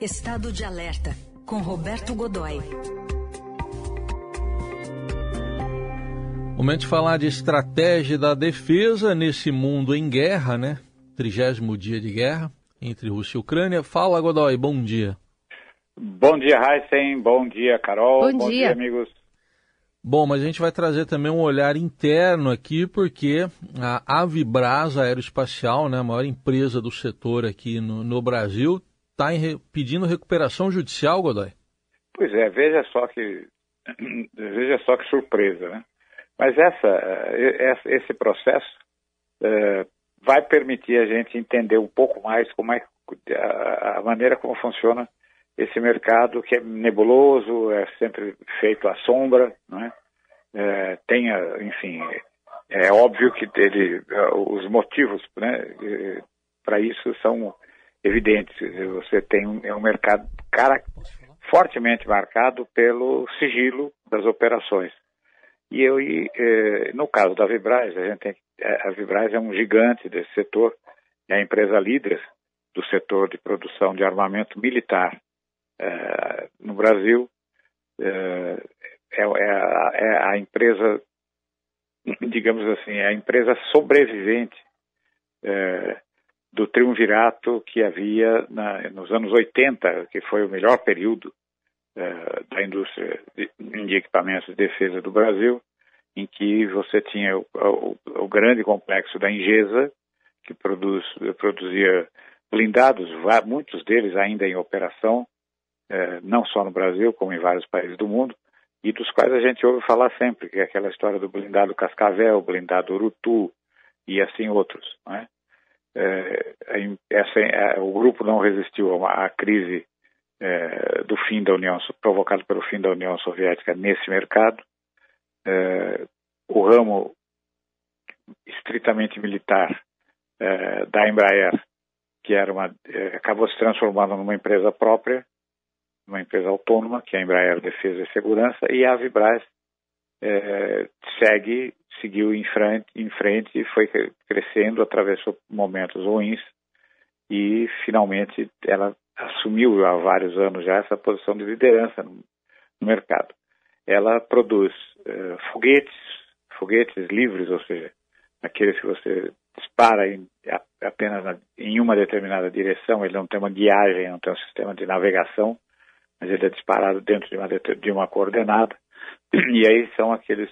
Estado de Alerta, com Roberto Godoy. Momento de falar de estratégia da defesa nesse mundo em guerra, né? Trigésimo dia de guerra entre Rússia e Ucrânia. Fala, Godoy, bom dia. Bom dia, Heisen. Bom dia, Carol. Bom, bom dia. dia, amigos. Bom, mas a gente vai trazer também um olhar interno aqui, porque a Avibras Aeroespacial, né, a maior empresa do setor aqui no, no Brasil, está pedindo recuperação judicial, Godoy? Pois é, veja só que veja só que surpresa, né? Mas essa, esse processo é, vai permitir a gente entender um pouco mais como é a, maneira como funciona esse mercado que é nebuloso, é sempre feito à sombra, né? É, tem, enfim, é óbvio que ele, os motivos, né, para isso são evidentes. Você tem um, é um mercado cara, fortemente marcado pelo sigilo das operações. E eu, e, no caso da Vibraz, a gente tem, a Vibraz é um gigante desse setor, é a empresa líder do setor de produção de armamento militar é, no Brasil. É, é, a, é, a, empresa, digamos assim, é a empresa sobrevivente do triunvirato que havia na, nos anos 80, que foi o melhor período uh, da indústria de, de, equipamentos de defesa do Brasil, em que você tinha o, o, o grande complexo da Ingesa, que produz, produzia blindados, muitos deles ainda em operação, uh, não só no Brasil, como em vários países do mundo, e dos quais a gente ouve falar sempre, que é aquela história do blindado Cascavel, blindado Urutu e assim outros, não é? É, essa, é, o grupo não resistiu à crise é, do fim da União provocado pelo fim da União Soviética nesse mercado. É, o ramo estritamente militar é, da Embraer, que era uma, acabou se transformando numa empresa própria, uma empresa autônoma, que é a Embraer Defesa e Segurança, e a Avibraz segue seguiu em frente, em frente e foi crescendo, atravessou momentos ruins e finalmente ela assumiu há vários anos já essa posição de liderança no, no mercado. Ela produz uh, foguetes, foguetes livres, ou seja, aqueles que você dispara em, apenas na, em uma determinada direção, ele não tem uma guiagem, não tem um sistema de navegação, mas ele é disparado dentro de uma, de uma coordenada. E aí são aqueles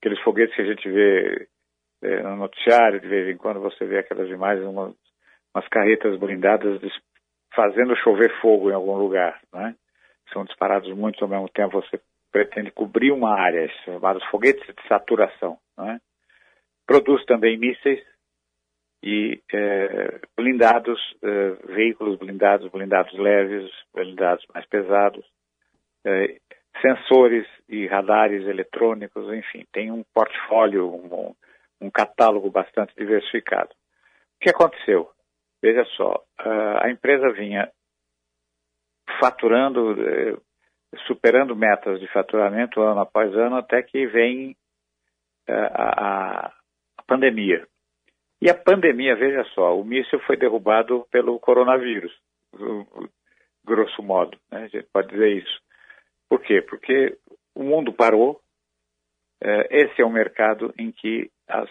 aqueles foguetes que a gente vê é, no noticiário, de vez em quando você vê aquelas imagens, umas, umas carretas blindadas fazendo chover fogo em algum lugar, né? São disparados muitos ao mesmo tempo, você pretende cobrir uma área, chamados foguetes de saturação, né? Produz também mísseis e é, blindados, é, veículos blindados, blindados leves, blindados mais pesados, é, sensores e radares eletrônicos, enfim, tem um portfólio, um, um catálogo bastante diversificado. O que aconteceu? Veja só, a empresa vinha faturando, eh, superando metas de faturamento ano após ano, até que vem eh, a, a pandemia. E a pandemia, veja só, o míssil foi derrubado pelo coronavírus, grosso modo, né? a gente pode dizer isso. Por quê? Porque o mundo parou. É, esse é um mercado em que as,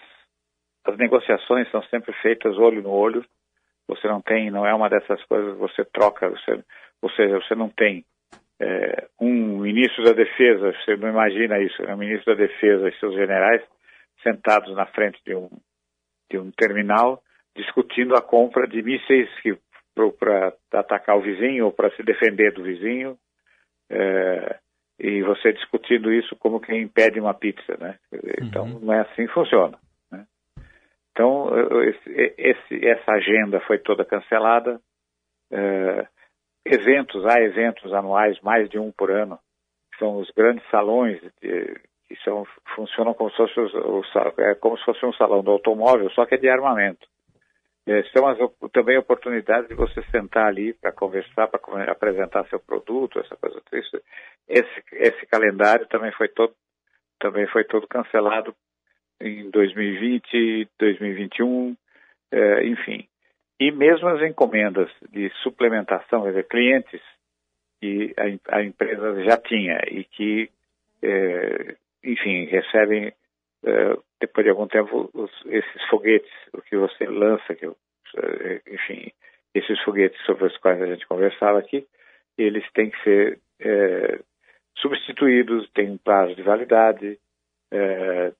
as negociações são sempre feitas olho no olho. Você não tem, não é uma dessas coisas você troca, você, ou seja, você não tem é, um ministro da defesa, você não imagina isso, é um ministro da defesa e seus generais sentados na frente de um, de um terminal discutindo a compra de mísseis para atacar o vizinho ou para se defender do vizinho é, e você discutindo isso como quem impede uma pizza, né? Então, uhum. não é assim que funciona. Né? Então, esse, esse, essa agenda foi toda cancelada. É, eventos, há eventos anuais, mais de um por ano, são os grandes salões de, que são, funcionam como se, fosse é como se fosse um salão do automóvel, só que é de armamento. É, são as, também oportunidades de você sentar ali para conversar, para apresentar seu produto, essa coisa. Isso, esse, esse calendário também foi todo também foi todo cancelado em 2020, 2021, é, enfim. E mesmo as encomendas de suplementação, quer dizer, clientes que a, a empresa já tinha e que, é, enfim, recebem, é, depois de algum tempo, os, esses foguetes, o que você lança, que, é, enfim, esses foguetes sobre os quais a gente conversava aqui, eles têm que ser é, substituídos, tem um prazo de validade, é,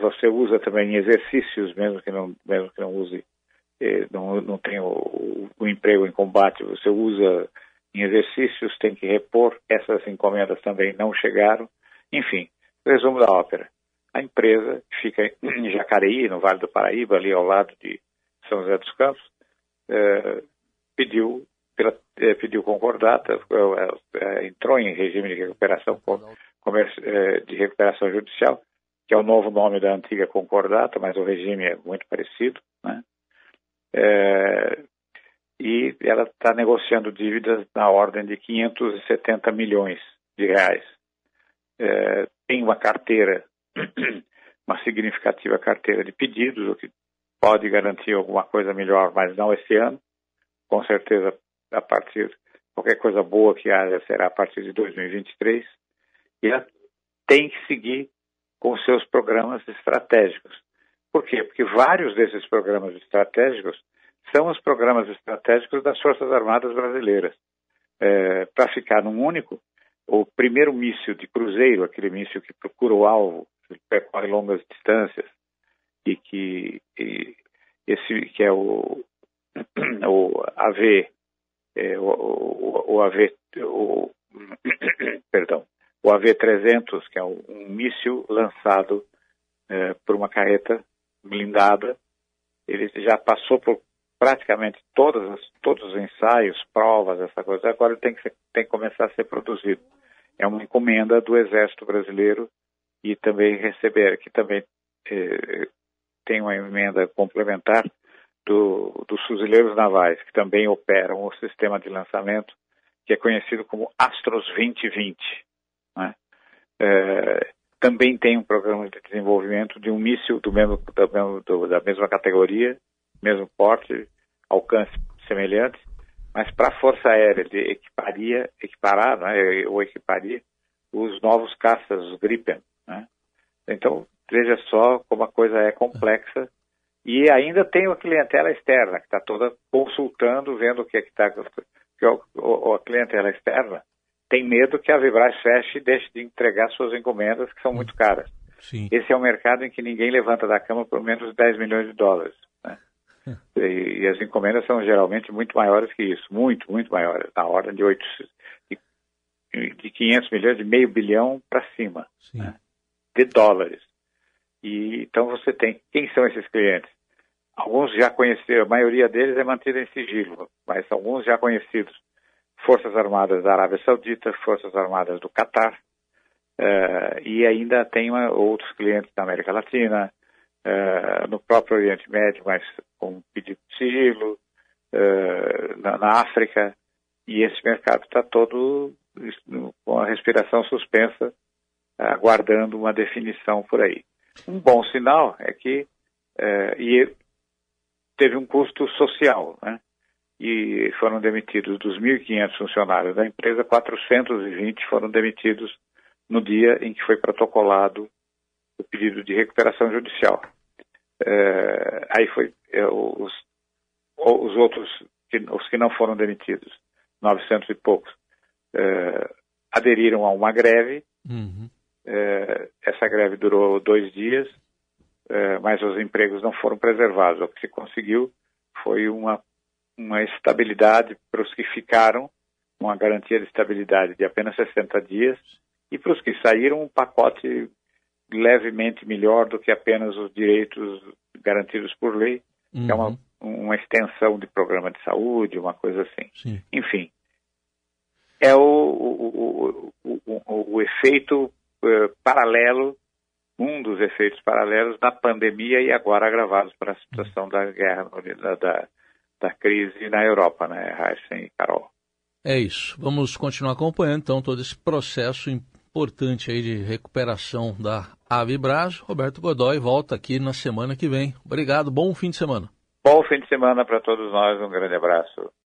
você usa também em exercícios, mesmo que não, mesmo que não use, é, não, não tenha o, o, emprego em combate, você usa em exercícios, tem que repor, essas encomendas também não chegaram. Enfim, resumo da ópera. A empresa fica em Jacareí, no Vale do Paraíba, ali ao lado de São José dos Campos, é, pediu, é, pediu concordata, é, entrou em regime de recuperação, de recuperação judicial, que é o novo nome da antiga concordata, mas o regime é muito parecido, né? E ela está negociando dívidas na ordem de 570 milhões de reais. É, tem uma carteira, uma significativa carteira de pedidos, o que pode garantir alguma coisa melhor, mas não esse ano. Com certeza, a partir qualquer coisa boa que haja será a partir de 2023. E ela tem que seguir com seus programas estratégicos. Por quê? Porque vários desses programas estratégicos são os programas estratégicos das Forças Armadas Brasileiras. É, Para ficar num único, o primeiro míssil de cruzeiro, aquele míssil que procura o alvo, que percorre longas distâncias, e que e esse que é o, o AV, é, o, o, o AV, o, perdão, o AV-300, que é um, míssil lançado é, por uma carreta blindada. Ele já passou por praticamente todas todos os ensaios, provas, essa coisa. Agora ele tem que, ser, tem que começar a ser produzido. É uma encomenda do Exército Brasileiro e também receber, que também é, tem uma emenda complementar do, dos fuzileiros navais, que também operam o sistema de lançamento que é conhecido como Astros 2020. Né? É, também tem um programa de desenvolvimento de um míssil do mesmo, mesmo, do, da mesma categoria, mesmo porte, alcance semelhante, mas para a Força Aérea de equiparia, equiparar, né, ou equiparia, os novos caças, os Gripen. Né? Então, veja só como a coisa é complexa. E ainda tem a clientela externa, que está toda consultando, vendo o que é que está. A clientela externa tem medo que a Vibraz feche e deixe de entregar suas encomendas, que são muito caras. Sim. Esse é um mercado em que ninguém levanta da cama por menos de 10 milhões de dólares. Né? e, e, as encomendas são geralmente muito maiores que isso, muito, muito maiores, na ordem de, 8, de, de 500 milhões, de meio bilhão para cima, né? De dólares. E então você tem, quem são esses clientes? Alguns já conhecidos, a maioria deles é mantida em sigilo, mas alguns já conhecidos Forças Armadas da Arábia Saudita, Forças Armadas do Catar, uh, e ainda tem uma, outros clientes da América Latina, uh, no próprio Oriente Médio, mas com pedido de sigilo, uh, na, na, África, e esse mercado está todo com a respiração suspensa, aguardando uma definição por aí. Um bom sinal é que e teve um custo social, né? e foram demitidos dos 1.500 funcionários da empresa, 420 foram demitidos no dia em que foi protocolado o pedido de recuperação judicial. É, aí foi é, os, os outros, os que não foram demitidos, 900 e poucos, é, aderiram a uma greve. Uhum. Essa greve durou dois dias, é, mas os empregos não foram preservados. O que se conseguiu foi uma uma estabilidade para os que ficaram, uma garantia de estabilidade de apenas 60 dias, e para os que saíram, um pacote levemente melhor do que apenas os direitos garantidos por lei, uhum. que é uma, uhum. uma extensão de programa de saúde, uma coisa assim. Sim. Enfim, é o, o, o, o, o efeito uh, paralelo, um dos efeitos paralelos da pandemia e agora agravados para a situação da guerra, da, da da crise na Europa, né, Raíssa e Carol? É isso. Vamos continuar acompanhando, então, todo esse processo importante aí de recuperação da Avibras. Roberto Godoy volta aqui na semana que vem. Obrigado, bom fim de semana. Bom fim de semana para todos nós, um grande abraço.